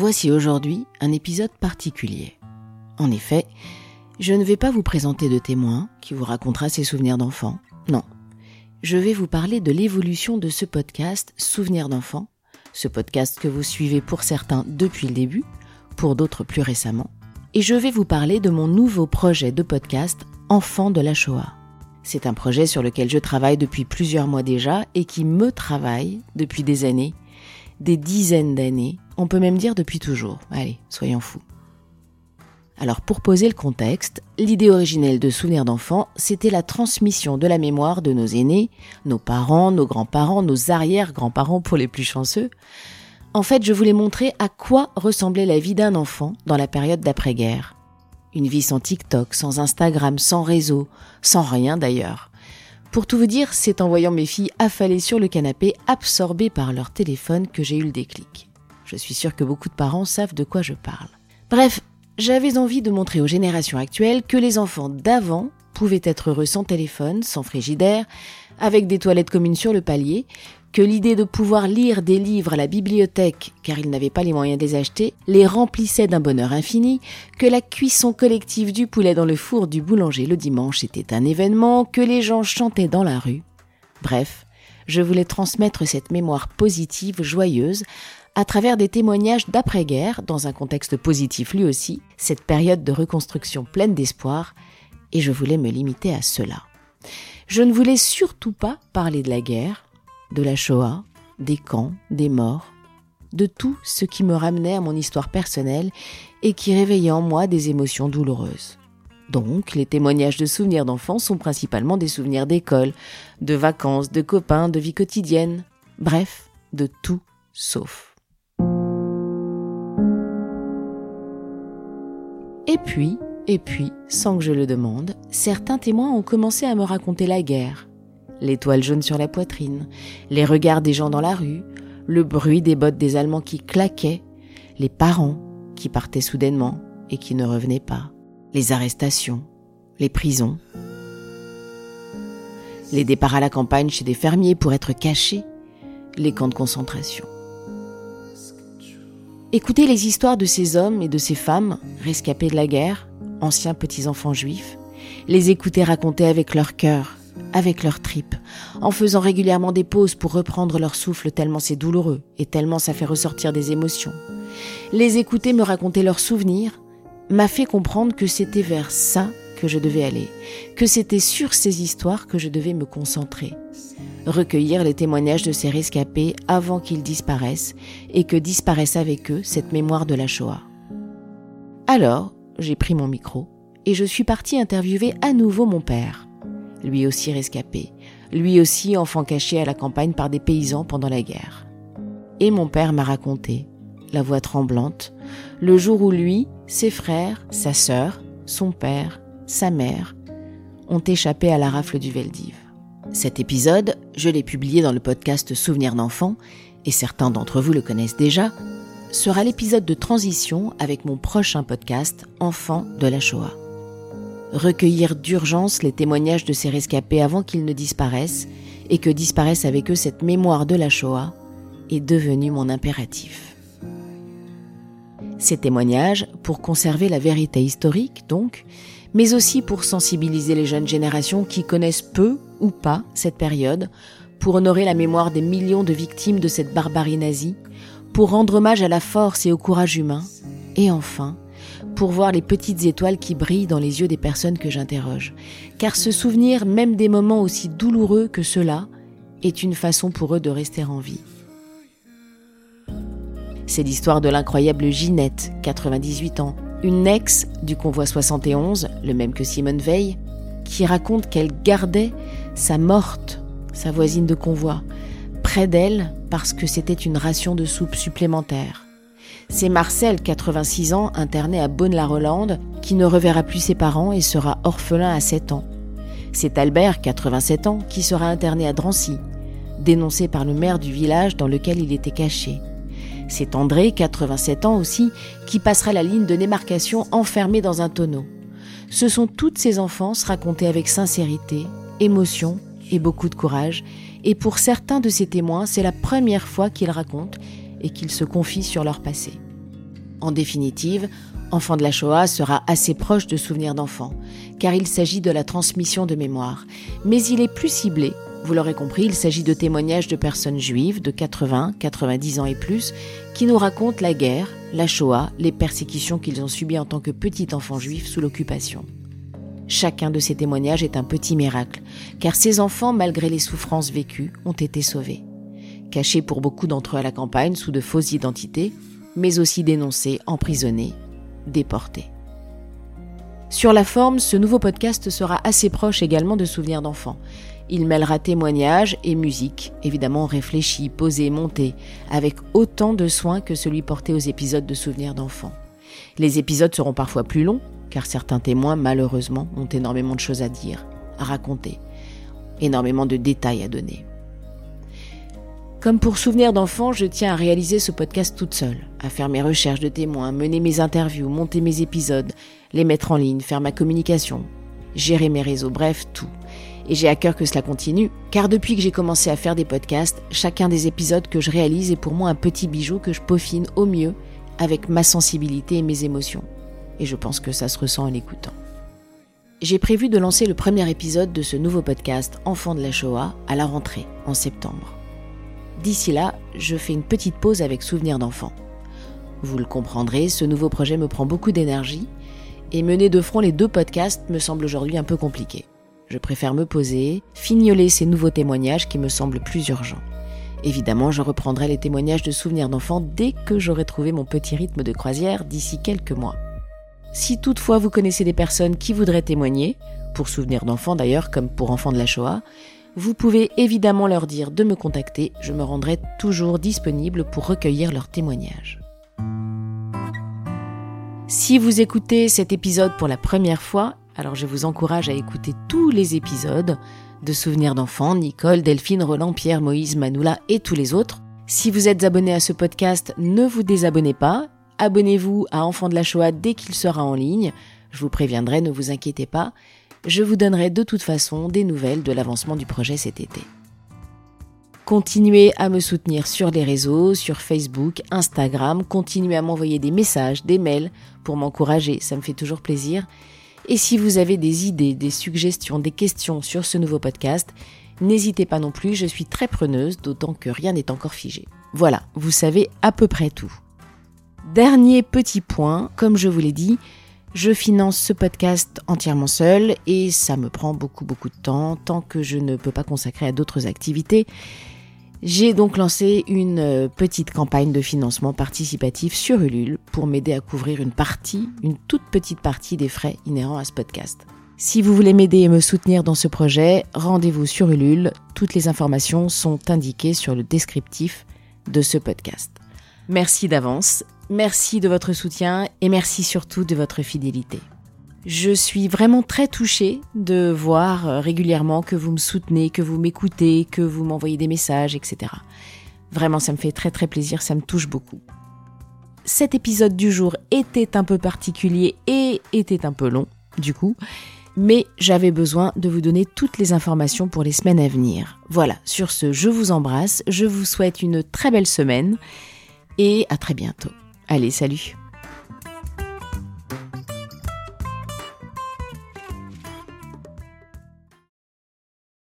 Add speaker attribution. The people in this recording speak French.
Speaker 1: Voici aujourd'hui un épisode particulier. En effet, je ne vais pas vous présenter de témoin qui vous racontera ses souvenirs d'enfant. Non. Je vais vous parler de l'évolution de ce podcast Souvenirs d'enfant, ce podcast que vous suivez pour certains depuis le début, pour d'autres plus récemment. Et je vais vous parler de mon nouveau projet de podcast Enfants de la Shoah. C'est un projet sur lequel je travaille depuis plusieurs mois déjà et qui me travaille depuis des années, des dizaines d'années, on peut même dire depuis toujours. Allez, soyons fous. Alors pour poser le contexte, l'idée originelle de Souvenirs d'enfants, c'était la transmission de la mémoire de nos aînés, nos parents, nos grands-parents, nos arrière-grands-parents pour les plus chanceux. En fait, je voulais montrer à quoi ressemblait la vie d'un enfant dans la période d'après-guerre. Une vie sans TikTok, sans Instagram, sans réseau, sans rien d'ailleurs. Pour tout vous dire, c'est en voyant mes filles affalées sur le canapé, absorbées par leur téléphone, que j'ai eu le déclic. Je suis sûre que beaucoup de parents savent de quoi je parle. Bref, j'avais envie de montrer aux générations actuelles que les enfants d'avant pouvaient être heureux sans téléphone, sans frigidaire, avec des toilettes communes sur le palier, que l'idée de pouvoir lire des livres à la bibliothèque, car ils n'avaient pas les moyens de les acheter, les remplissait d'un bonheur infini, que la cuisson collective du poulet dans le four du boulanger le dimanche était un événement, que les gens chantaient dans la rue. Bref, je voulais transmettre cette mémoire positive, joyeuse, à travers des témoignages d'après-guerre, dans un contexte positif lui aussi, cette période de reconstruction pleine d'espoir, et je voulais me limiter à cela. Je ne voulais surtout pas parler de la guerre, de la Shoah, des camps, des morts, de tout ce qui me ramenait à mon histoire personnelle et qui réveillait en moi des émotions douloureuses. Donc, les témoignages de souvenirs d'enfants sont principalement des souvenirs d'école, de vacances, de copains, de vie quotidienne, bref, de tout sauf. Et puis, et puis, sans que je le demande, certains témoins ont commencé à me raconter la guerre. L'étoile jaune sur la poitrine, les regards des gens dans la rue, le bruit des bottes des Allemands qui claquaient, les parents qui partaient soudainement et qui ne revenaient pas, les arrestations, les prisons, les départs à la campagne chez des fermiers pour être cachés, les camps de concentration. Écoutez les histoires de ces hommes et de ces femmes rescapés de la guerre, anciens petits-enfants juifs, les écouter raconter avec leur cœur, avec leurs tripes, en faisant régulièrement des pauses pour reprendre leur souffle tellement c'est douloureux et tellement ça fait ressortir des émotions. Les écouter me raconter leurs souvenirs m'a fait comprendre que c'était vers ça que je devais aller, que c'était sur ces histoires que je devais me concentrer recueillir les témoignages de ces rescapés avant qu'ils disparaissent et que disparaisse avec eux cette mémoire de la Shoah. Alors, j'ai pris mon micro et je suis partie interviewer à nouveau mon père, lui aussi rescapé, lui aussi enfant caché à la campagne par des paysans pendant la guerre. Et mon père m'a raconté, la voix tremblante, le jour où lui, ses frères, sa sœur, son père, sa mère ont échappé à la rafle du Veldiv. Cet épisode, je l'ai publié dans le podcast Souvenirs d'enfants, et certains d'entre vous le connaissent déjà, sera l'épisode de transition avec mon prochain podcast Enfants de la Shoah. Recueillir d'urgence les témoignages de ces rescapés avant qu'ils ne disparaissent, et que disparaisse avec eux cette mémoire de la Shoah, est devenu mon impératif. Ces témoignages, pour conserver la vérité historique donc, mais aussi pour sensibiliser les jeunes générations qui connaissent peu ou pas cette période, pour honorer la mémoire des millions de victimes de cette barbarie nazie, pour rendre hommage à la force et au courage humain, et enfin, pour voir les petites étoiles qui brillent dans les yeux des personnes que j'interroge. Car se souvenir même des moments aussi douloureux que ceux-là est une façon pour eux de rester en vie. C'est l'histoire de l'incroyable Ginette, 98 ans, une ex du convoi 71, le même que Simone Veil, qui raconte qu'elle gardait sa morte, sa voisine de convoi, près d'elle parce que c'était une ration de soupe supplémentaire. C'est Marcel, 86 ans, interné à Beaune-la-Rolande, qui ne reverra plus ses parents et sera orphelin à 7 ans. C'est Albert, 87 ans, qui sera interné à Drancy, dénoncé par le maire du village dans lequel il était caché. C'est André, 87 ans aussi, qui passera la ligne de démarcation enfermé dans un tonneau. Ce sont toutes ces enfances racontées avec sincérité, émotion et beaucoup de courage, et pour certains de ces témoins, c'est la première fois qu'ils racontent et qu'ils se confient sur leur passé. En définitive, Enfant de la Shoah sera assez proche de souvenirs d'enfants, car il s'agit de la transmission de mémoire. Mais il est plus ciblé. Vous l'aurez compris, il s'agit de témoignages de personnes juives de 80, 90 ans et plus, qui nous racontent la guerre, la Shoah, les persécutions qu'ils ont subies en tant que petits enfants juifs sous l'occupation. Chacun de ces témoignages est un petit miracle, car ces enfants, malgré les souffrances vécues, ont été sauvés. Cachés pour beaucoup d'entre eux à la campagne sous de fausses identités, mais aussi dénoncés, emprisonnés, déportés. Sur la forme, ce nouveau podcast sera assez proche également de souvenirs d'enfants. Il mêlera témoignages et musique, évidemment réfléchi, posé, monté, avec autant de soin que celui porté aux épisodes de souvenirs d'enfants. Les épisodes seront parfois plus longs, car certains témoins, malheureusement, ont énormément de choses à dire, à raconter, énormément de détails à donner. Comme pour souvenir d'enfant, je tiens à réaliser ce podcast toute seule, à faire mes recherches de témoins, mener mes interviews, monter mes épisodes, les mettre en ligne, faire ma communication, gérer mes réseaux, bref, tout. Et j'ai à cœur que cela continue, car depuis que j'ai commencé à faire des podcasts, chacun des épisodes que je réalise est pour moi un petit bijou que je peaufine au mieux avec ma sensibilité et mes émotions. Et je pense que ça se ressent en l'écoutant. J'ai prévu de lancer le premier épisode de ce nouveau podcast Enfants de la Shoah à la rentrée, en septembre. D'ici là, je fais une petite pause avec Souvenirs d'enfants. Vous le comprendrez, ce nouveau projet me prend beaucoup d'énergie et mener de front les deux podcasts me semble aujourd'hui un peu compliqué. Je préfère me poser, fignoler ces nouveaux témoignages qui me semblent plus urgents. Évidemment, je reprendrai les témoignages de souvenirs d'enfants dès que j'aurai trouvé mon petit rythme de croisière d'ici quelques mois. Si toutefois vous connaissez des personnes qui voudraient témoigner, pour souvenirs d'enfants d'ailleurs comme pour enfants de la Shoah, vous pouvez évidemment leur dire de me contacter, je me rendrai toujours disponible pour recueillir leurs témoignages. Si vous écoutez cet épisode pour la première fois, alors je vous encourage à écouter tous les épisodes de Souvenirs d'enfants, Nicole, Delphine, Roland, Pierre, Moïse, Manoula et tous les autres. Si vous êtes abonné à ce podcast, ne vous désabonnez pas. Abonnez-vous à Enfants de la Shoah dès qu'il sera en ligne. Je vous préviendrai, ne vous inquiétez pas je vous donnerai de toute façon des nouvelles de l'avancement du projet cet été. Continuez à me soutenir sur les réseaux, sur Facebook, Instagram, continuez à m'envoyer des messages, des mails pour m'encourager, ça me fait toujours plaisir. Et si vous avez des idées, des suggestions, des questions sur ce nouveau podcast, n'hésitez pas non plus, je suis très preneuse, d'autant que rien n'est encore figé. Voilà, vous savez à peu près tout. Dernier petit point, comme je vous l'ai dit, je finance ce podcast entièrement seul et ça me prend beaucoup beaucoup de temps tant que je ne peux pas consacrer à d'autres activités. J'ai donc lancé une euh, petite campagne de financement participatif sur Ulule pour m'aider à couvrir une partie, une toute petite partie des frais inhérents à ce podcast. Si vous voulez m'aider et me soutenir dans ce projet, rendez-vous sur Ulule. Toutes les informations sont indiquées sur le descriptif de ce podcast. Merci d'avance Merci de votre soutien et merci surtout de votre fidélité. Je suis vraiment très touchée de voir euh, régulièrement que vous me soutenez, que vous m'écoutez, que vous m'envoyez des messages, etc. Vraiment, ça me fait très très plaisir, ça me touche beaucoup. Cet épisode du jour était un peu particulier et était un peu long, du coup, mais j'avais besoin de vous donner toutes les informations pour les semaines à venir. Voilà, sur ce, je vous embrasse, je vous souhaite une très belle semaine et à très bientôt. Allez, salut